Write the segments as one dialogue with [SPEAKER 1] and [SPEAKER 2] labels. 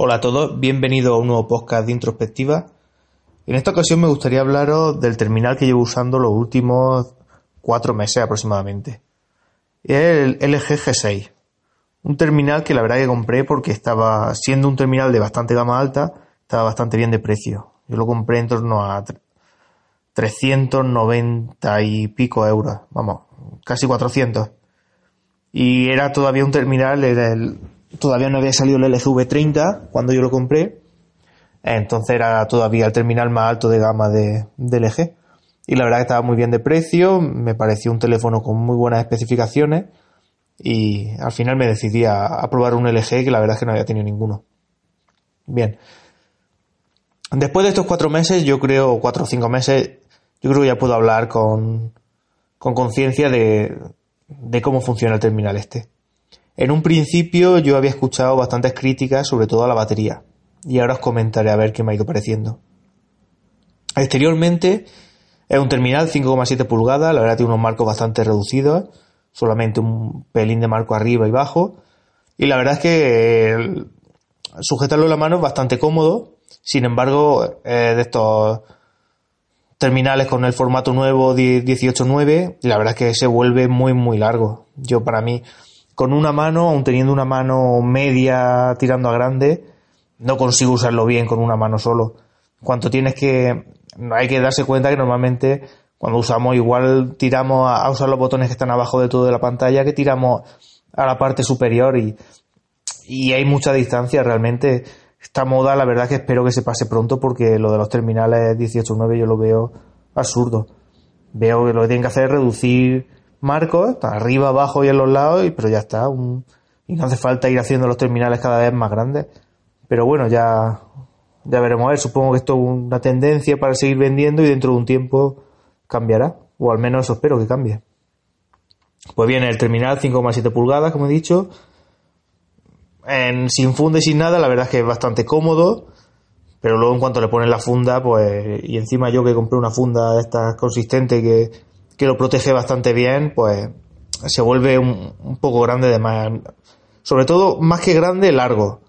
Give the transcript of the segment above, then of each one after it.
[SPEAKER 1] Hola a todos, bienvenidos a un nuevo podcast de introspectiva. En esta ocasión me gustaría hablaros del terminal que llevo usando los últimos cuatro meses aproximadamente. Es el LG G6. Un terminal que la verdad que compré porque estaba siendo un terminal de bastante gama alta, estaba bastante bien de precio. Yo lo compré en torno a 390 y pico euros, vamos, casi 400. Y era todavía un terminal, era el, todavía no había salido el LGV 30 cuando yo lo compré. Entonces era todavía el terminal más alto de gama de, LG. Y la verdad que estaba muy bien de precio, me pareció un teléfono con muy buenas especificaciones y al final me decidí a, probar un LG que la verdad es que no había tenido ninguno. Bien. Después de estos cuatro meses, yo creo, cuatro o cinco meses, yo creo que ya puedo hablar con conciencia de, de cómo funciona el terminal este. En un principio yo había escuchado bastantes críticas, sobre todo a la batería, y ahora os comentaré a ver qué me ha ido pareciendo. Exteriormente es un terminal 5,7 pulgadas, la verdad tiene unos marcos bastante reducidos, solamente un pelín de marco arriba y bajo, y la verdad es que sujetarlo en la mano es bastante cómodo, sin embargo, de estos terminales con el formato nuevo 18.9, la verdad es que se vuelve muy muy largo. Yo para mí con una mano, aun teniendo una mano media tirando a grande, no consigo usarlo bien con una mano solo. Cuanto tienes que, hay que darse cuenta que normalmente cuando usamos igual tiramos a, usar los botones que están abajo de todo de la pantalla que tiramos a la parte superior y, y hay mucha distancia realmente. Esta moda la verdad que espero que se pase pronto porque lo de los terminales 18.9 yo lo veo absurdo. Veo que lo que tienen que hacer es reducir marcos, arriba, abajo y en los lados, y, pero ya está. y no hace falta ir haciendo los terminales cada vez más grandes. Pero bueno, ya, ya veremos a ver. Supongo que esto es una tendencia para seguir vendiendo y dentro de un tiempo cambiará. O al menos eso espero que cambie. Pues bien, el terminal 5,7 pulgadas, como he dicho. En, sin funda y sin nada, la verdad es que es bastante cómodo. Pero luego en cuanto le ponen la funda, pues, y encima yo que compré una funda de estas consistente que, que lo protege bastante bien, pues se vuelve un, poco grande de más. Sobre todo, más que grande, largo.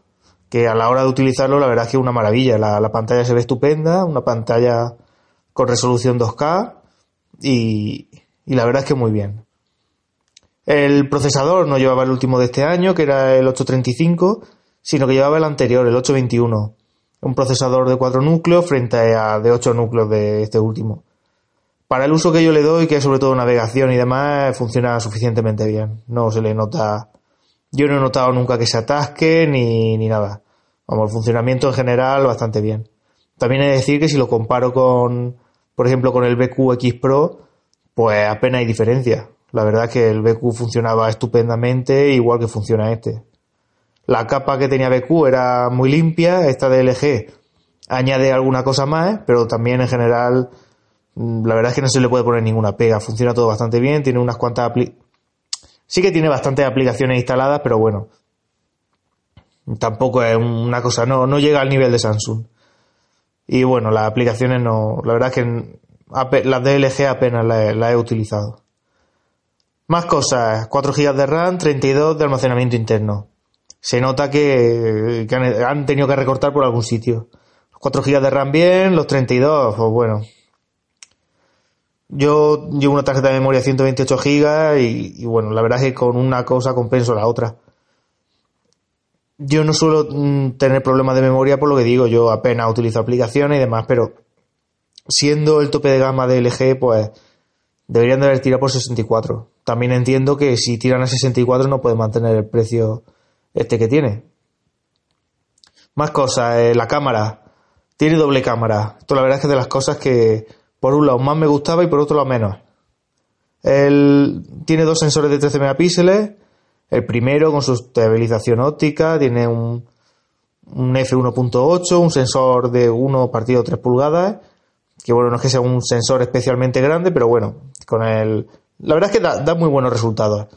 [SPEAKER 1] Que a la hora de utilizarlo, la verdad es que es una maravilla. La, pantalla se ve estupenda, una pantalla con resolución 2K y, la verdad es que muy bien. El procesador no llevaba el último de este año, que era el 835, sino que llevaba el anterior, el 821. Un procesador de 4 núcleos frente a de 8 núcleos de este último para el uso que yo le doy, que es sobre todo navegación y demás, funciona suficientemente bien. No se le nota. Yo no he notado nunca que se atasque ni, ni nada. Vamos, el funcionamiento en general bastante bien. También he de decir que si lo comparo con, por ejemplo, con el BQ Pro, pues apenas hay diferencia. La verdad es que el BQ funcionaba estupendamente, igual que funciona este. La capa que tenía BQ era muy limpia, esta de LG añade alguna cosa más, pero también en general la verdad es que no se le puede poner ninguna pega. Funciona todo bastante bien. Tiene unas cuantas Sí que tiene bastantes aplicaciones instaladas, pero bueno. Tampoco es una cosa, no, no llega al nivel de Samsung. Y bueno, las aplicaciones no. La verdad es que las de LG apenas las he, utilizado. Más cosas, 4 GB de RAM, 32 de almacenamiento interno. Se nota que, han, han, tenido que recortar por algún sitio. Los 4 GB de RAM bien, los 32, pues bueno, yo llevo una tarjeta de memoria 128 GB y, bueno, la verdad es que con una cosa compenso la otra. Yo no suelo mm, tener problemas de memoria por lo que digo, yo apenas utilizo aplicaciones y demás, pero siendo el tope de gama de LG, pues deberían de haber tirado por 64. También entiendo que si tiran a 64 no pueden mantener el precio este que tiene. Más cosas, eh, la cámara. Tiene doble cámara. Esto la verdad es que de las cosas que, por un lado más me gustaba y por otro lado menos. Él tiene dos sensores de 13 megapíxeles. El primero con su estabilización óptica tiene un, un f1.8, un sensor de 1 partido 3 pulgadas. Que bueno, no es que sea un sensor especialmente grande, pero bueno, con el. La verdad es que da, da muy buenos resultados.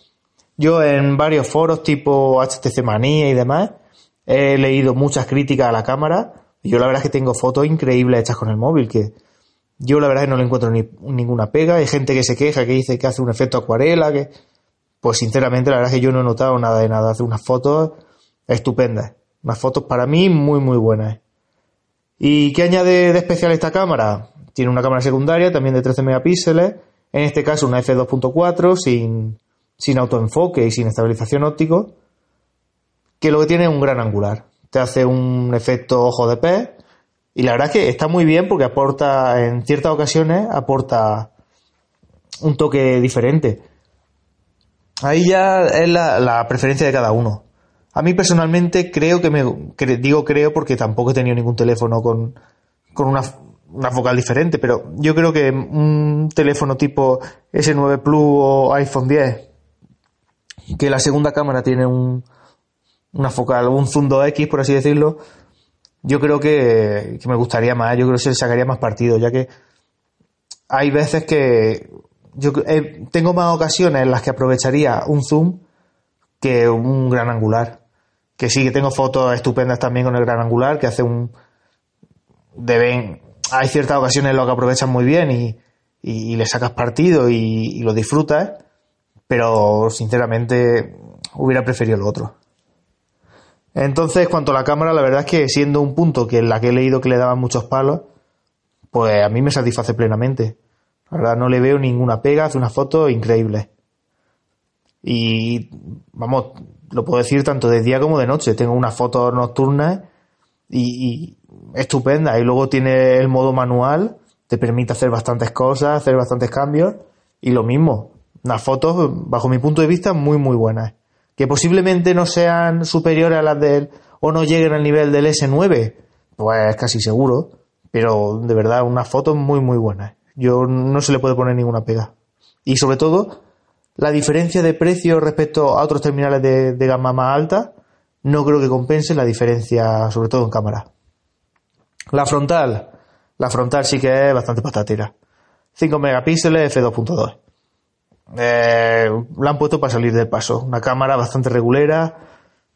[SPEAKER 1] Yo en varios foros tipo HTC Manía y demás he leído muchas críticas a la cámara. Y yo la verdad es que tengo fotos increíbles hechas con el móvil que yo la verdad es que no le encuentro ni, ninguna pega. Hay gente que se queja, que dice que hace un efecto acuarela, que... Pues sinceramente la verdad es que yo no he notado nada de nada. Hace unas fotos estupendas. Unas fotos para mí muy muy buenas. ¿Y qué añade de especial esta cámara? Tiene una cámara secundaria también de 13 megapíxeles, en este caso una f2.4 sin, sin autoenfoque y sin estabilización óptico, que lo que tiene es un gran angular. Te hace un efecto ojo de pez y la verdad es que está muy bien porque aporta, en ciertas ocasiones, aporta un toque diferente. Ahí ya es la, preferencia de cada uno. A mí personalmente creo que me... digo creo porque tampoco he tenido ningún teléfono con, con una, una focal diferente, pero yo creo que un teléfono tipo S9 Plus o iPhone 10, que la segunda cámara tiene un, una focal, un zoom 2X, por así decirlo, yo creo que, me gustaría más, yo creo que se le sacaría más partido, ya que hay veces que yo eh, tengo más ocasiones en las que aprovecharía un zoom que un gran angular. Que sí, que tengo fotos estupendas también con el gran angular, que hace un... Deben, hay ciertas ocasiones en las que aprovechan muy bien y, y, le sacas partido y, y, lo disfrutas, pero sinceramente hubiera preferido lo otro. Entonces, cuanto a la cámara, la verdad es que siendo un punto que en la que he leído que le daban muchos palos, pues a mí me satisface plenamente. La verdad, no le veo ninguna pega, hace una foto increíble. Y vamos, lo puedo decir tanto de día como de noche. Tengo una foto nocturna y, y estupenda. Y luego tiene el modo manual, te permite hacer bastantes cosas, hacer bastantes cambios. Y lo mismo, unas fotos, bajo mi punto de vista, muy, muy buenas que posiblemente no sean superiores a las del o no lleguen al nivel del S9, pues casi seguro, pero de verdad una foto muy muy buena. Yo no se le puede poner ninguna pega. Y sobre todo, la diferencia de precio respecto a otros terminales de, de gama más alta, no creo que compense la diferencia, sobre todo en cámara. La frontal, la frontal sí que es bastante patatera. 5 megapíxeles f2.2. Eh, la han puesto para salir del paso. Una cámara bastante regulera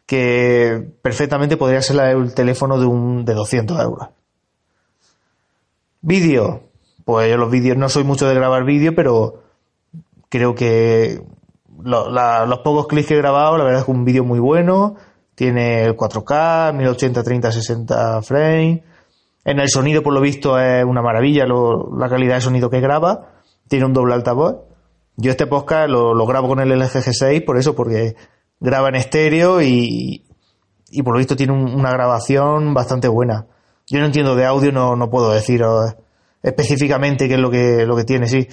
[SPEAKER 1] que perfectamente podría ser del teléfono de, un, de 200 euros. Vídeo. Pues yo los vídeos no soy mucho de grabar vídeo, pero creo que los pocos clics que he grabado, la verdad es que un vídeo muy bueno. Tiene el 4K, 1080, 30, 60 frames. En el sonido, por lo visto, es una maravilla la calidad de sonido que graba. Tiene un doble altavoz. Yo este podcast lo, grabo con el LG G6 por eso, porque graba en estéreo y, y por lo visto tiene una grabación bastante buena. Yo no entiendo de audio, no, no puedo decir específicamente qué es lo que, lo que tiene, sí.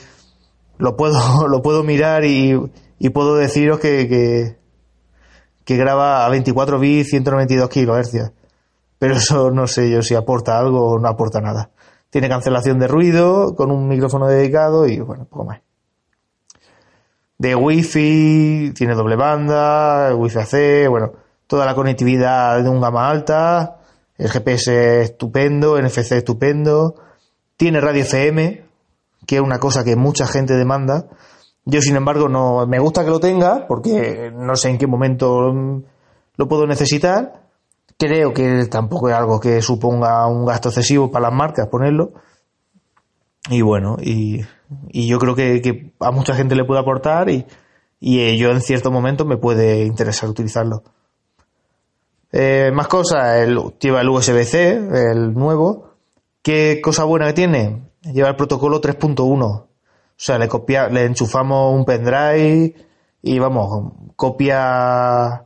[SPEAKER 1] Lo puedo, lo puedo mirar y, y puedo deciros que, que, que, graba a 24 bits, 192 kHz. Pero eso no sé yo si aporta algo o no aporta nada. Tiene cancelación de ruido con un micrófono dedicado y bueno, poco más de Wi-Fi, tiene doble banda, Wi-Fi AC, bueno, toda la conectividad de un gama alta, el GPS estupendo, NFC estupendo, tiene radio FM, que es una cosa que mucha gente demanda. Yo, sin embargo, no me gusta que lo tenga porque no sé en qué momento lo puedo necesitar. Creo que tampoco es algo que suponga un gasto excesivo para las marcas ponerlo. Y bueno, y y yo creo que, a mucha gente le puede aportar y, y yo en cierto momento me puede interesar utilizarlo. Eh, más cosas, el, lleva el USB-C, el nuevo. ¿Qué cosa buena que tiene? Lleva el protocolo 3.1. O sea, le, copia, le enchufamos un pendrive y vamos, copia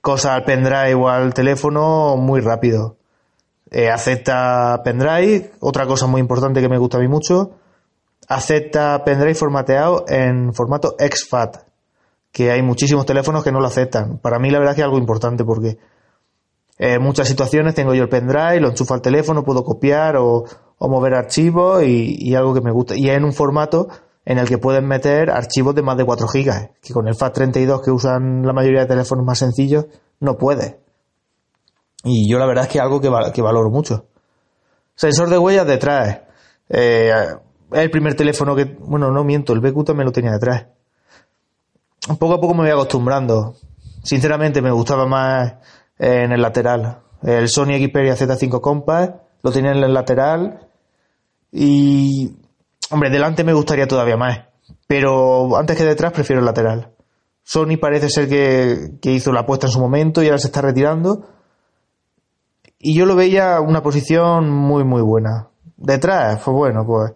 [SPEAKER 1] cosas al pendrive o al teléfono muy rápido. Eh, acepta pendrive, otra cosa muy importante que me gusta a mí mucho, acepta pendrive formateado en formato exFAT, que hay muchísimos teléfonos que no lo aceptan. Para mí la verdad es que es algo importante porque en muchas situaciones tengo yo el pendrive, lo enchufo al teléfono, puedo copiar o, mover archivos y, algo que me gusta. Y es en un formato en el que pueden meter archivos de más de 4 GB, que con el FAT32 que usan la mayoría de teléfonos más sencillos no puede. Y yo la verdad es que es algo que, que valoro mucho. Sensor de huellas detrás. Eh, el primer teléfono que, bueno, no miento, el BQ también lo tenía detrás. Poco a poco me voy acostumbrando. Sinceramente me gustaba más en el lateral. El Sony Xperia Z5 Compact lo tenía en el lateral y, hombre, delante me gustaría todavía más. Pero antes que detrás prefiero el lateral. Sony parece ser que, que hizo la apuesta en su momento y ahora se está retirando. y yo lo veía una posición muy, muy buena. Detrás, pues bueno, pues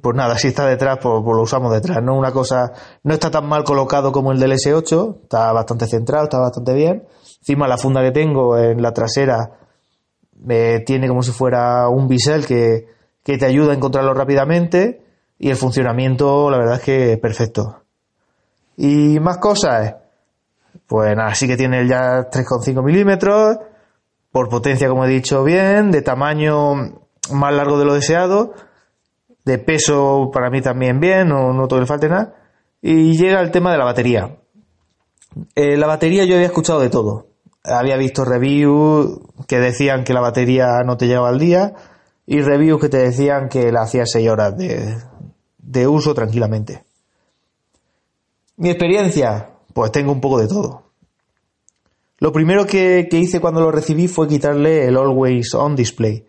[SPEAKER 1] pues nada, si está detrás, pues, pues, lo usamos detrás. No una cosa, no está tan mal colocado como el del S8, está bastante centrado, está bastante bien. Encima la funda que tengo en la trasera eh, tiene como si fuera un bisel que, que te ayuda a encontrarlo rápidamente y el funcionamiento, la verdad es que es perfecto. Y más cosas, pues nada, sí que tiene ya 3,5 milímetros, por potencia como he dicho bien, de tamaño más largo de lo deseado de peso para mí también bien, no noto que le falte nada. Y llega el tema de la batería. Eh, la batería yo había escuchado de todo. Había visto reviews que decían que la batería no te llegaba al día y reviews que te decían que la hacía 6 horas de, de uso tranquilamente. Mi experiencia, pues tengo un poco de todo. Lo primero que, que hice cuando lo recibí fue quitarle el Always On Display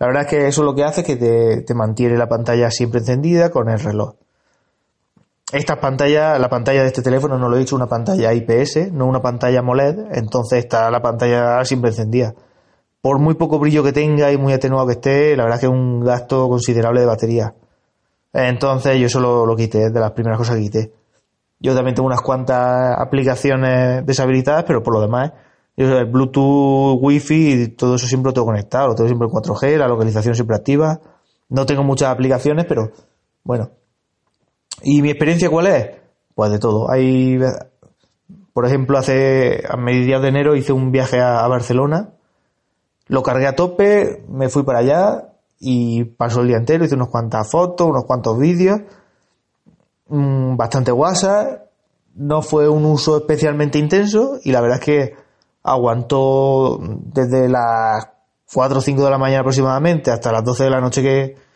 [SPEAKER 1] la verdad es que eso lo que hace es que te, mantiene la pantalla siempre encendida con el reloj. Esta pantalla, la pantalla de este teléfono, no lo he dicho, una pantalla IPS, no una pantalla AMOLED, entonces está la pantalla siempre encendida. Por muy poco brillo que tenga y muy atenuado que esté, la verdad es que es un gasto considerable de batería. Entonces yo eso lo, quité, de las primeras cosas que quité. Yo también tengo unas cuantas aplicaciones deshabilitadas, pero por lo demás el Bluetooth, Wi-Fi y todo eso siempre lo tengo conectado, lo tengo siempre en 4G, la localización siempre activa. No tengo muchas aplicaciones, pero bueno. ¿Y mi experiencia cuál es? Pues de todo. Hay, por ejemplo, hace a mediados de enero hice un viaje a, Barcelona, lo cargué a tope, me fui para allá y pasó el día entero, hice unas cuantas fotos, unos cuantos vídeos, mm, bastante WhatsApp, no fue un uso especialmente intenso y la verdad es que aguantó desde las 4 o 5 de la mañana aproximadamente hasta las 12 de la noche que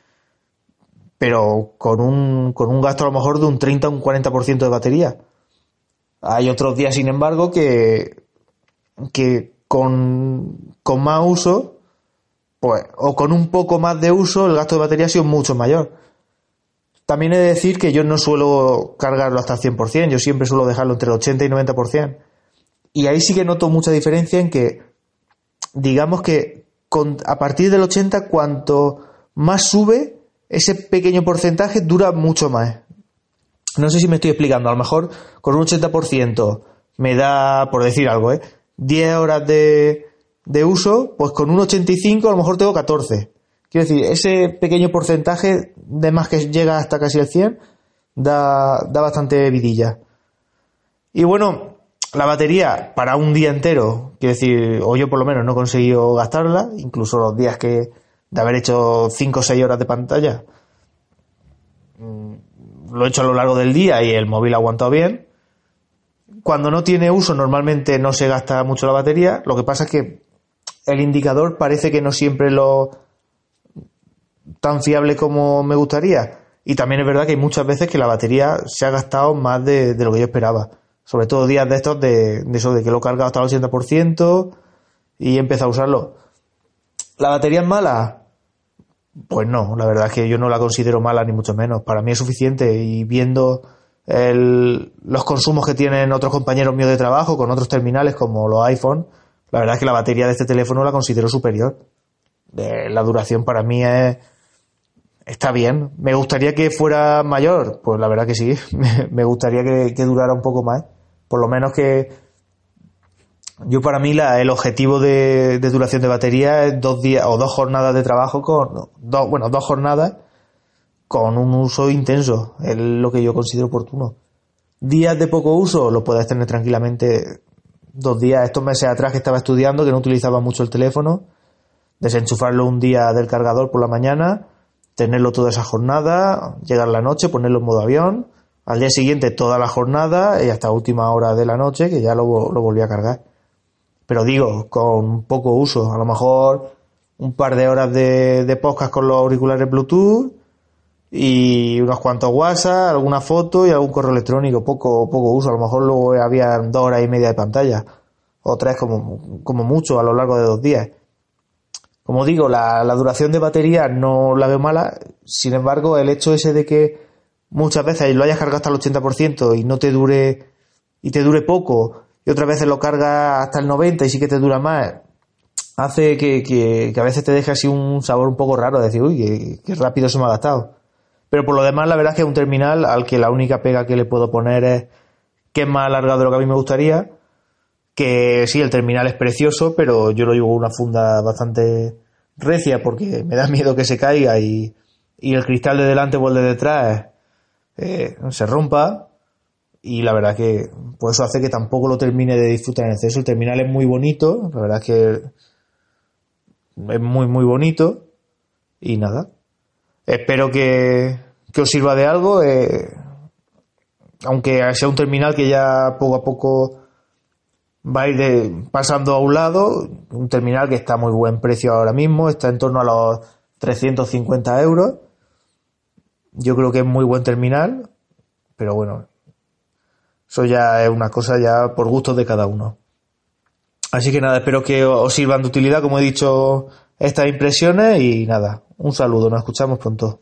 [SPEAKER 1] pero con un, con un gasto a lo mejor de un 30 o un 40% de batería. Hay otros días, sin embargo, que, que con, con más uso, pues, o con un poco más de uso, el gasto de batería ha sido mucho mayor. También he de decir que yo no suelo cargarlo hasta el 100%, yo siempre suelo dejarlo entre el 80 y 90%. Y ahí sí que noto mucha diferencia en que, digamos que a partir del 80, cuanto más sube, ese pequeño porcentaje dura mucho más. No sé si me estoy explicando. A lo mejor con un 80% me da, por decir algo, ¿eh? 10 horas de, de uso, pues con un 85 a lo mejor tengo 14. Quiero decir, ese pequeño porcentaje de más que llega hasta casi el 100 da, da bastante vidilla. Y bueno, la batería para un día entero, quiero decir, o yo por lo menos no he conseguido gastarla, incluso los días que de haber hecho 5 o 6 horas de pantalla, mm, lo he hecho a lo largo del día y el móvil ha aguantado bien. Cuando no tiene uso normalmente no se gasta mucho la batería, lo que pasa es que el indicador parece que no siempre lo tan fiable como me gustaría. Y también es verdad que hay muchas veces que la batería se ha gastado más de lo que yo esperaba. Sobre todo días de estos de, eso, de que lo he cargado hasta el 80% y empezado a usarlo. ¿La batería es mala? Pues no, la verdad es que yo no la considero mala ni mucho menos. Para mí es suficiente y viendo los consumos que tienen otros compañeros míos de trabajo con otros terminales como los iPhone, la verdad es que la batería de este teléfono la considero superior. la duración para mí es, está bien. ¿Me gustaría que fuera mayor? Pues la verdad que sí. Me gustaría que durara un poco más por lo menos que yo para mí la, el objetivo de, duración de batería es dos días o dos jornadas de trabajo con dos, bueno dos jornadas con un uso intenso. Es lo que yo considero oportuno. Días de poco uso lo puedes tener tranquilamente dos días. Estos meses atrás que estaba estudiando que no utilizaba mucho el teléfono desenchufarlo un día del cargador por la mañana tenerlo toda esa jornada llegar la noche ponerlo en modo avión al día siguiente toda la jornada y hasta última hora de la noche que ya lo, lo volví a cargar. Pero digo, con poco uso. A lo mejor un par de horas de, de podcast con los auriculares Bluetooth y unos cuantos WhatsApp, alguna foto y algún correo electrónico. Poco, poco uso. A lo mejor luego había dos horas y media de pantalla. O tres como, como mucho a lo largo de dos días. Como digo, la, la duración de batería no la veo mala. Sin embargo, el hecho ese de que muchas veces lo hayas cargado hasta el 80% y no te dure, y te dure poco, y otras veces lo cargas hasta el 90% y sí que te dura más, hace que, a veces te deje así un sabor un poco raro, de decir, uy, qué, rápido se me ha gastado. Pero por lo demás, la verdad es que es un terminal al que la única pega que le puedo poner es que es más alargado de lo que a mí me gustaría. Que sí, el terminal es precioso, pero yo lo llevo una funda bastante recia porque me da miedo que se caiga y, el cristal de delante o el de detrás eh, se rompa. Y la verdad que pues eso hace que tampoco lo termine de disfrutar en exceso. El terminal es muy bonito, la verdad es que es muy, muy bonito. Y nada. Espero que, os sirva de algo. Eh, aunque sea un terminal que ya poco a poco va a ir pasando a un lado. Un terminal que está a muy buen precio ahora mismo. Está en torno a los 350 euros. Yo creo que es muy buen terminal. Pero bueno, eso ya es una cosa ya por gusto de cada uno. Así que nada, espero que os sirvan de utilidad, como he dicho, estas impresiones y nada, un saludo, nos escuchamos pronto.